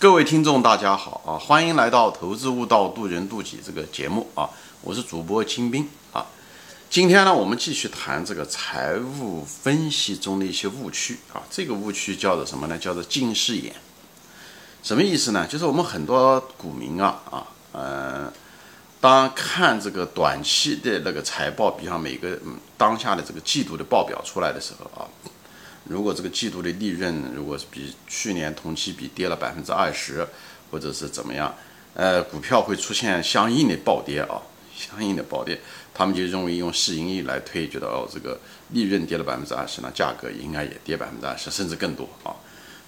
各位听众，大家好啊！欢迎来到《投资悟道，渡人渡己》这个节目啊！我是主播金兵啊。今天呢，我们继续谈这个财务分析中的一些误区啊。这个误区叫做什么呢？叫做近视眼。什么意思呢？就是我们很多股民啊啊，呃，当看这个短期的那个财报，比方每个嗯当下的这个季度的报表出来的时候啊。如果这个季度的利润如果是比去年同期比跌了百分之二十，或者是怎么样，呃，股票会出现相应的暴跌啊，相应的暴跌，他们就认为用市盈率来推，觉得哦，这个利润跌了百分之二十，那价格应该也跌百分之二十，甚至更多啊。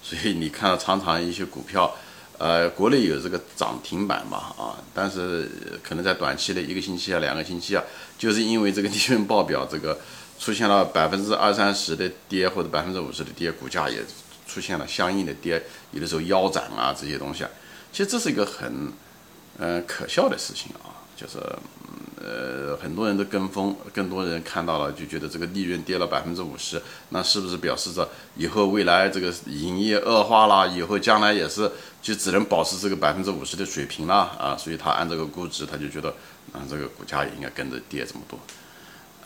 所以你看到常常一些股票，呃，国内有这个涨停板嘛啊，但是可能在短期的一个星期啊、两个星期啊，就是因为这个利润报表这个。出现了百分之二三十的跌，或者百分之五十的跌，股价也出现了相应的跌，有的时候腰斩啊这些东西啊，其实这是一个很，嗯可笑的事情啊，就是，呃很多人都跟风，更多人看到了就觉得这个利润跌了百分之五十，那是不是表示着以后未来这个营业恶化啦，以后将来也是就只能保持这个百分之五十的水平啦啊，所以他按这个估值，他就觉得啊这个股价也应该跟着跌这么多。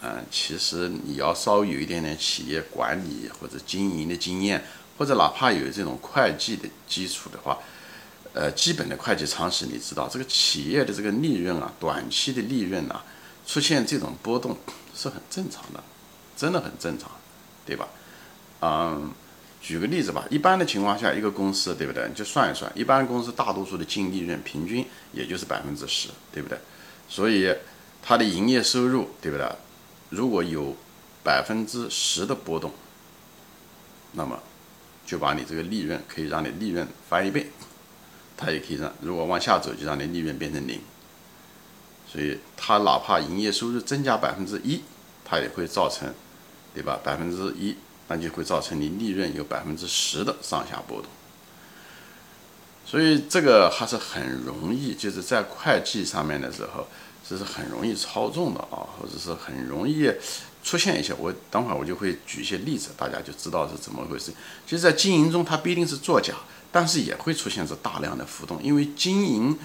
嗯，其实你要稍微有一点点企业管理或者经营的经验，或者哪怕有这种会计的基础的话，呃，基本的会计常识，你知道这个企业的这个利润啊，短期的利润啊，出现这种波动是很正常的，真的很正常，对吧？嗯，举个例子吧，一般的情况下，一个公司对不对？你就算一算，一般公司大多数的净利润平均也就是百分之十，对不对？所以它的营业收入，对不对？如果有百分之十的波动，那么就把你这个利润可以让你利润翻一倍，它也可以让如果往下走就让你利润变成零。所以它哪怕营业收入增加百分之一，它也会造成，对吧？百分之一，那就会造成你利润有百分之十的上下波动。所以这个还是很容易，就是在会计上面的时候。这是很容易操纵的啊，或者是很容易出现一些。我等会儿我就会举一些例子，大家就知道是怎么回事。其实，在经营中，它不一定是作假，但是也会出现着大量的浮动，因为经营，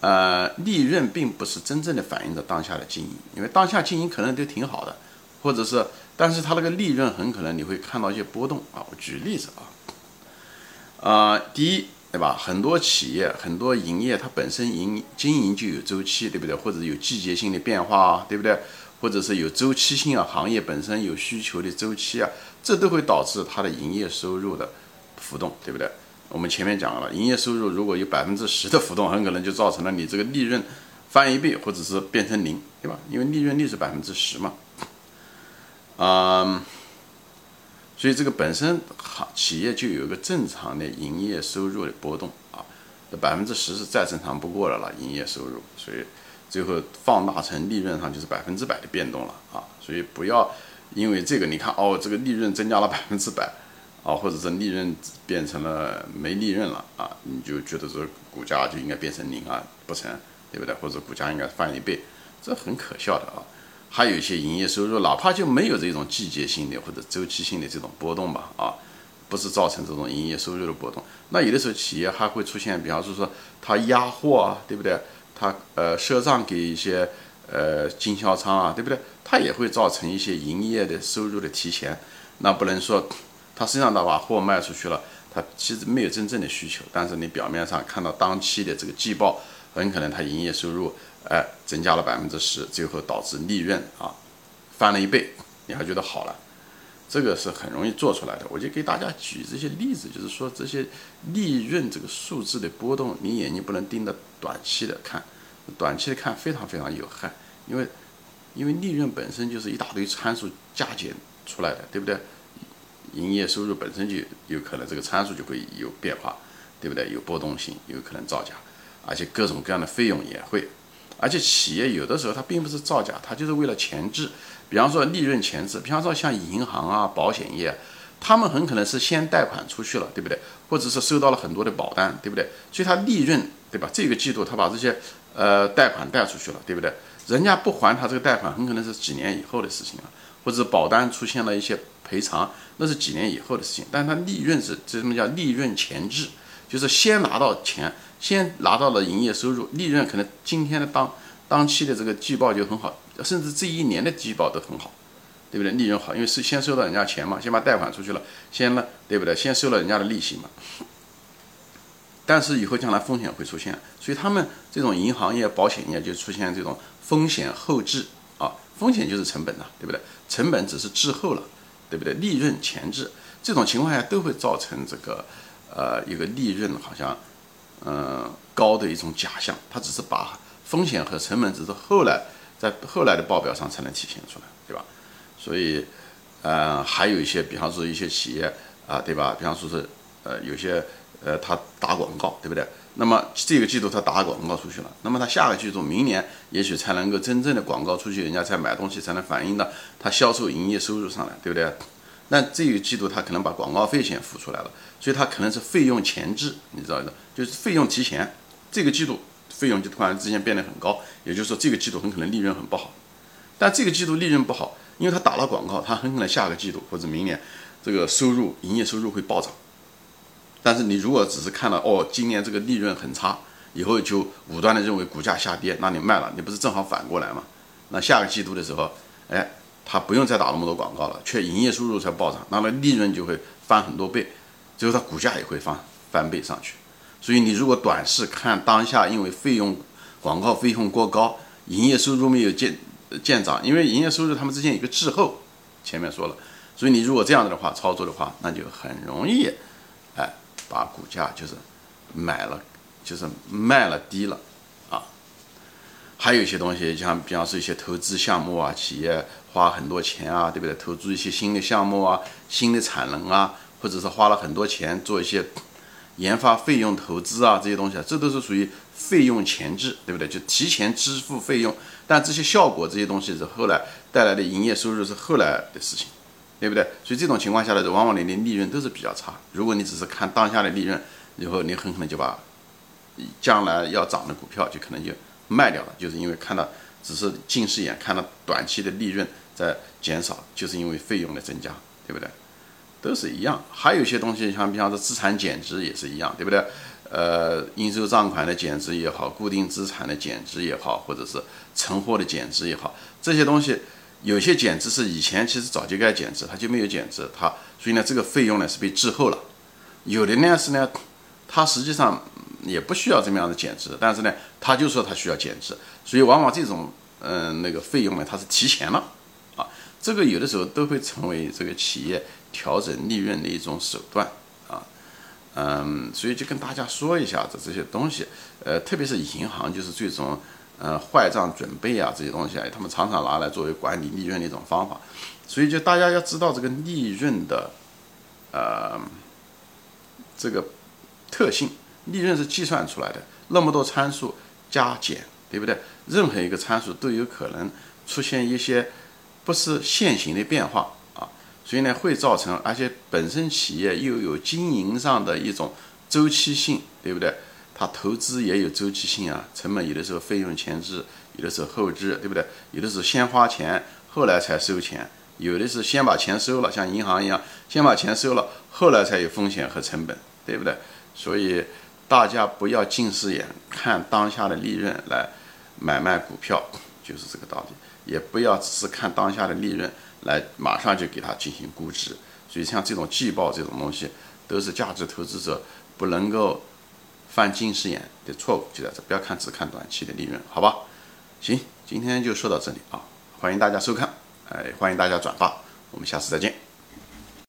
呃，利润并不是真正的反映着当下的经营，因为当下经营可能都挺好的，或者是，但是它那个利润很可能你会看到一些波动啊。我举例子啊，啊，第一。对吧？很多企业、很多营业，它本身营经营就有周期，对不对？或者有季节性的变化啊，对不对？或者是有周期性啊，行业本身有需求的周期啊，这都会导致它的营业收入的浮动，对不对？我们前面讲了，营业收入如果有百分之十的浮动，很可能就造成了你这个利润翻一倍，或者是变成零，对吧？因为利润率是百分之十嘛，嗯。所以这个本身行企业就有一个正常的营业收入的波动啊，这百分之十是再正常不过了了营业收入，所以最后放大成利润上就是百分之百的变动了啊，所以不要因为这个你看哦这个利润增加了百分之百啊，或者是利润变成了没利润了啊，你就觉得这股价就应该变成零啊，不成对不对？或者股价应该翻一倍，这很可笑的啊。还有一些营业收入，哪怕就没有这种季节性的或者周期性的这种波动吧，啊，不是造成这种营业收入的波动。那有的时候企业还会出现，比方说说他压货啊，对不对？他呃赊账给一些呃经销商啊，对不对？他也会造成一些营业的收入的提前。那不能说他实际上他把货卖出去了，他其实没有真正的需求，但是你表面上看到当期的这个季报，很可能他营业收入。哎，增加了百分之十，最后导致利润啊翻了一倍，你还觉得好了？这个是很容易做出来的。我就给大家举这些例子，就是说这些利润这个数字的波动，你眼睛不能盯着短期的看，短期的看非常非常有害，因为因为利润本身就是一大堆参数加减出来的，对不对？营业收入本身就有可能这个参数就会有变化，对不对？有波动性，有可能造假，而且各种各样的费用也会。而且企业有的时候它并不是造假，它就是为了前置，比方说利润前置，比方说像银行啊、保险业，他们很可能是先贷款出去了，对不对？或者是收到了很多的保单，对不对？所以它利润，对吧？这个季度他把这些呃贷款贷出去了，对不对？人家不还他这个贷款，很可能是几年以后的事情了，或者保单出现了一些赔偿，那是几年以后的事情。但是它利润是这什么叫利润前置？就是先拿到钱，先拿到了营业收入，利润可能今天的当当期的这个季报就很好，甚至这一年的季报都很好，对不对？利润好，因为是先收到人家钱嘛，先把贷款出去了，先呢，对不对？先收了人家的利息嘛。但是以后将来风险会出现，所以他们这种银行业、保险业就出现这种风险后置啊，风险就是成本呐，对不对？成本只是滞后了，对不对？利润前置，这种情况下都会造成这个呃一个利润好像嗯高的一种假象，它只是把风险和成本只是后来在后来的报表上才能体现出来，对吧？所以呃还有一些，比方说一些企业啊，对吧？比方说是呃有些。呃，他打广告，对不对？那么这个季度他打广告出去了，那么他下个季度、明年也许才能够真正的广告出去，人家才买东西，才能反映到他销售营业收入上来，对不对？那这个季度他可能把广告费先付出来了，所以他可能是费用前置，你知道的，就是费用提前。这个季度费用就突然之间变得很高，也就是说这个季度很可能利润很不好。但这个季度利润不好，因为他打了广告，他很可能下个季度或者明年这个收入、营业收入会暴涨。但是你如果只是看到哦，今年这个利润很差，以后就武断的认为股价下跌，那你卖了，你不是正好反过来吗？那下个季度的时候，哎，他不用再打那么多广告了，却营业收入才暴涨，那么利润就会翻很多倍，最后它股价也会翻翻倍上去。所以你如果短视看当下，因为费用广告费用过高，营业收入没有见见涨，因为营业收入他们之间有个滞后，前面说了，所以你如果这样子的话操作的话，那就很容易，哎。把股价就是买了，就是卖了低了。还有一些东西，像比方说一些投资项目啊，企业花很多钱啊，对不对？投资一些新的项目啊，新的产能啊，或者是花了很多钱做一些研发费用投资啊，这些东西啊，这都是属于费用前置，对不对？就提前支付费用，但这些效果这些东西是后来带来的营业收入是后来的事情。对不对？所以这种情况下呢，往往你的利润都是比较差。如果你只是看当下的利润，以后你很可能就把将来要涨的股票就可能就卖掉了，就是因为看到只是近视眼看到短期的利润在减少，就是因为费用的增加，对不对？都是一样。还有一些东西，像比方说资产减值也是一样，对不对？呃，应收账款的减值也好，固定资产的减值也好，或者是存货的减值也好，这些东西。有些减值是以前其实早就该减值，它就没有减值，它所以呢这个费用呢是被滞后了。有的呢是呢，它实际上也不需要这么样的减值，但是呢他就说他需要减值，所以往往这种嗯那个费用呢它是提前了啊。这个有的时候都会成为这个企业调整利润的一种手段啊。嗯，所以就跟大家说一下子这些东西，呃，特别是银行就是这种。呃，坏账准备啊，这些东西啊，他们常常拿来作为管理利润的一种方法，所以就大家要知道这个利润的，呃，这个特性，利润是计算出来的，那么多参数加减，对不对？任何一个参数都有可能出现一些不是线性的变化啊，所以呢，会造成，而且本身企业又有经营上的一种周期性，对不对？它投资也有周期性啊，成本有的时候费用前置，有的时候后置，对不对？有的是先花钱，后来才收钱；有的是先把钱收了，像银行一样，先把钱收了，后来才有风险和成本，对不对？所以大家不要近视眼看当下的利润来买卖股票，就是这个道理；也不要只是看当下的利润来马上就给它进行估值。所以像这种季报这种东西，都是价值投资者不能够。犯近视眼的错误就在这，不要看只看短期的利润，好吧？行，今天就说到这里啊，欢迎大家收看，哎，欢迎大家转发，我们下次再见。